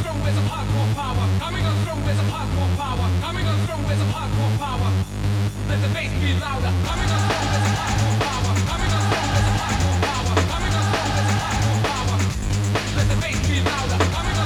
strong with some hardcore power. Coming on strong hardcore power. Coming on strong hardcore power. Let the bass be louder. Coming on strong with some hardcore power. Coming on strong with some hardcore power. Coming on strong hardcore power. Let the bass be louder. Coming on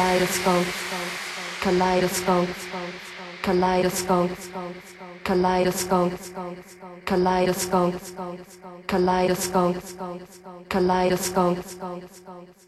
kaleidoscope, kaleidoscope, kaleidoscope, kaleidoscope, kaleidoscope.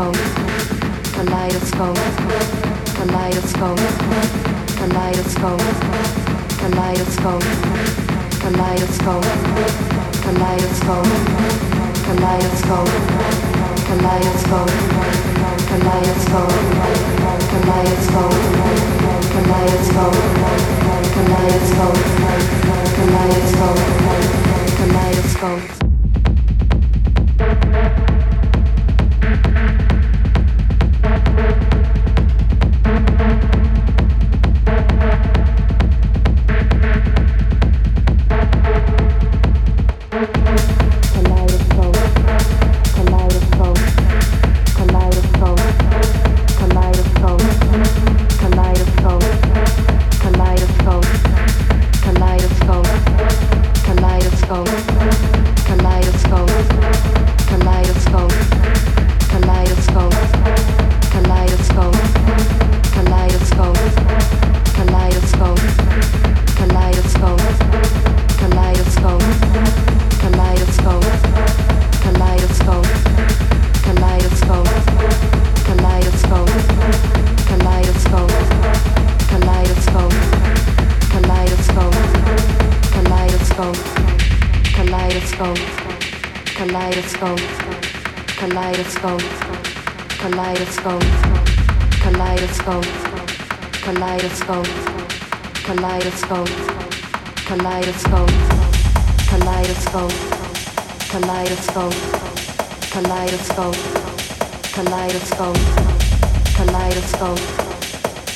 kaleidoscope, kaleidoscope, kaleidoscope, kaleidoscope, kaleidoscope, kaleidoscope, kaleidoscope, kaleidoscope, kaleidoscope, kaleidoscope, kaleidoscope, kaleidoscope, kaleidoscope, kaleidoscope, kaleidoscope.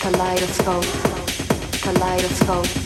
Kaleidoscope. Kaleidoscope.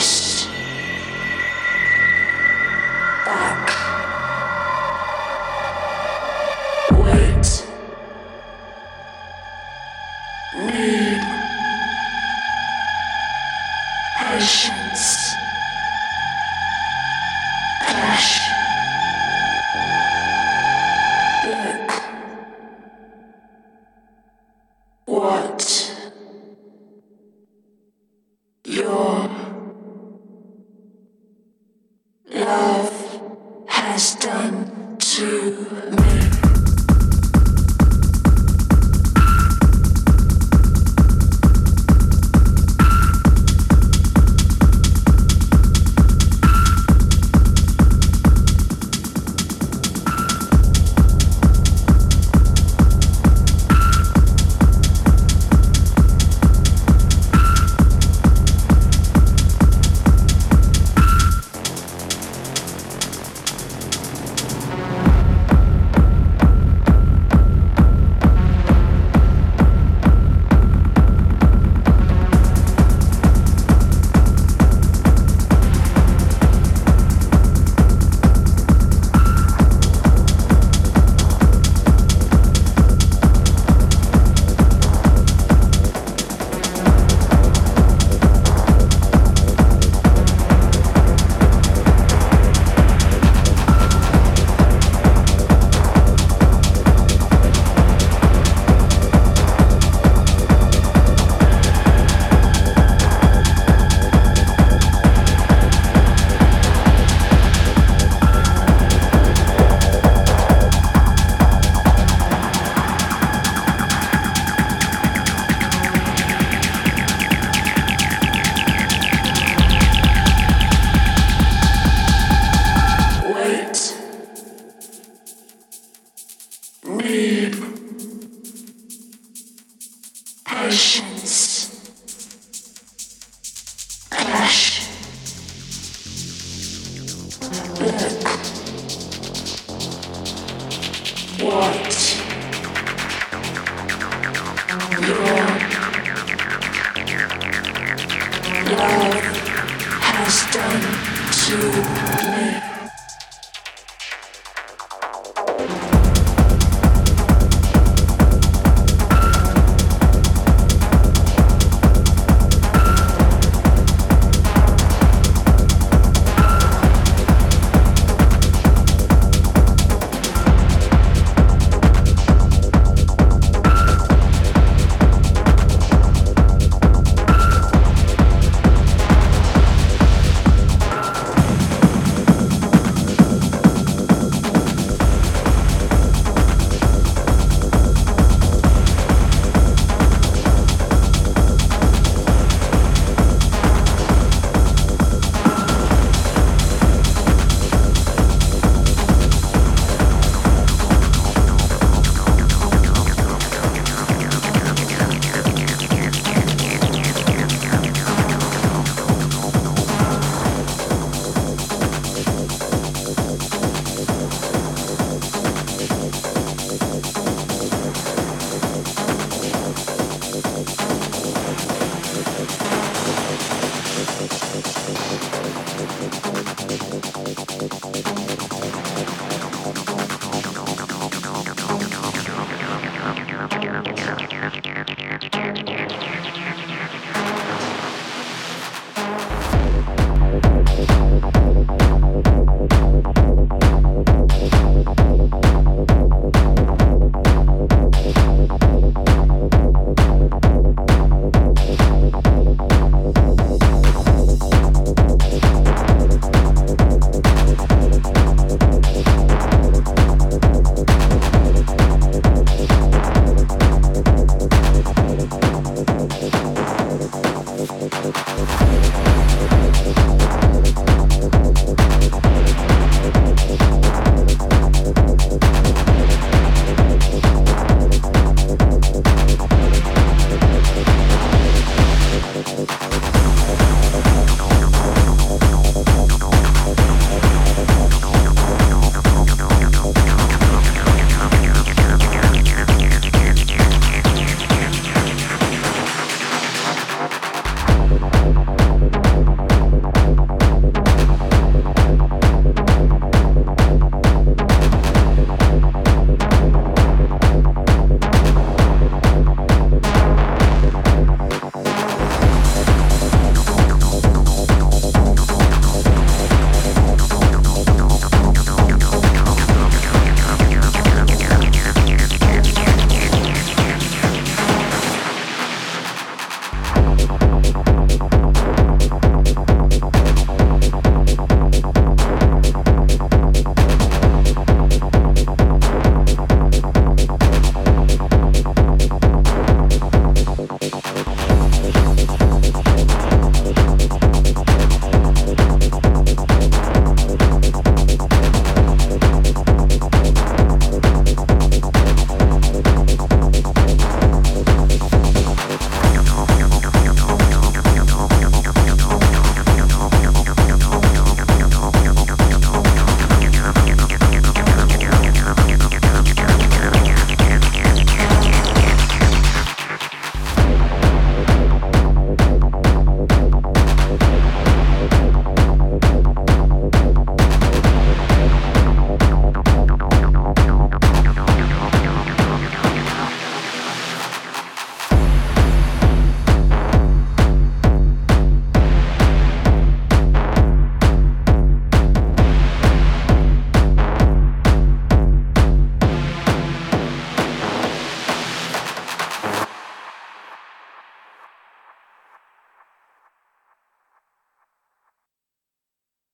house.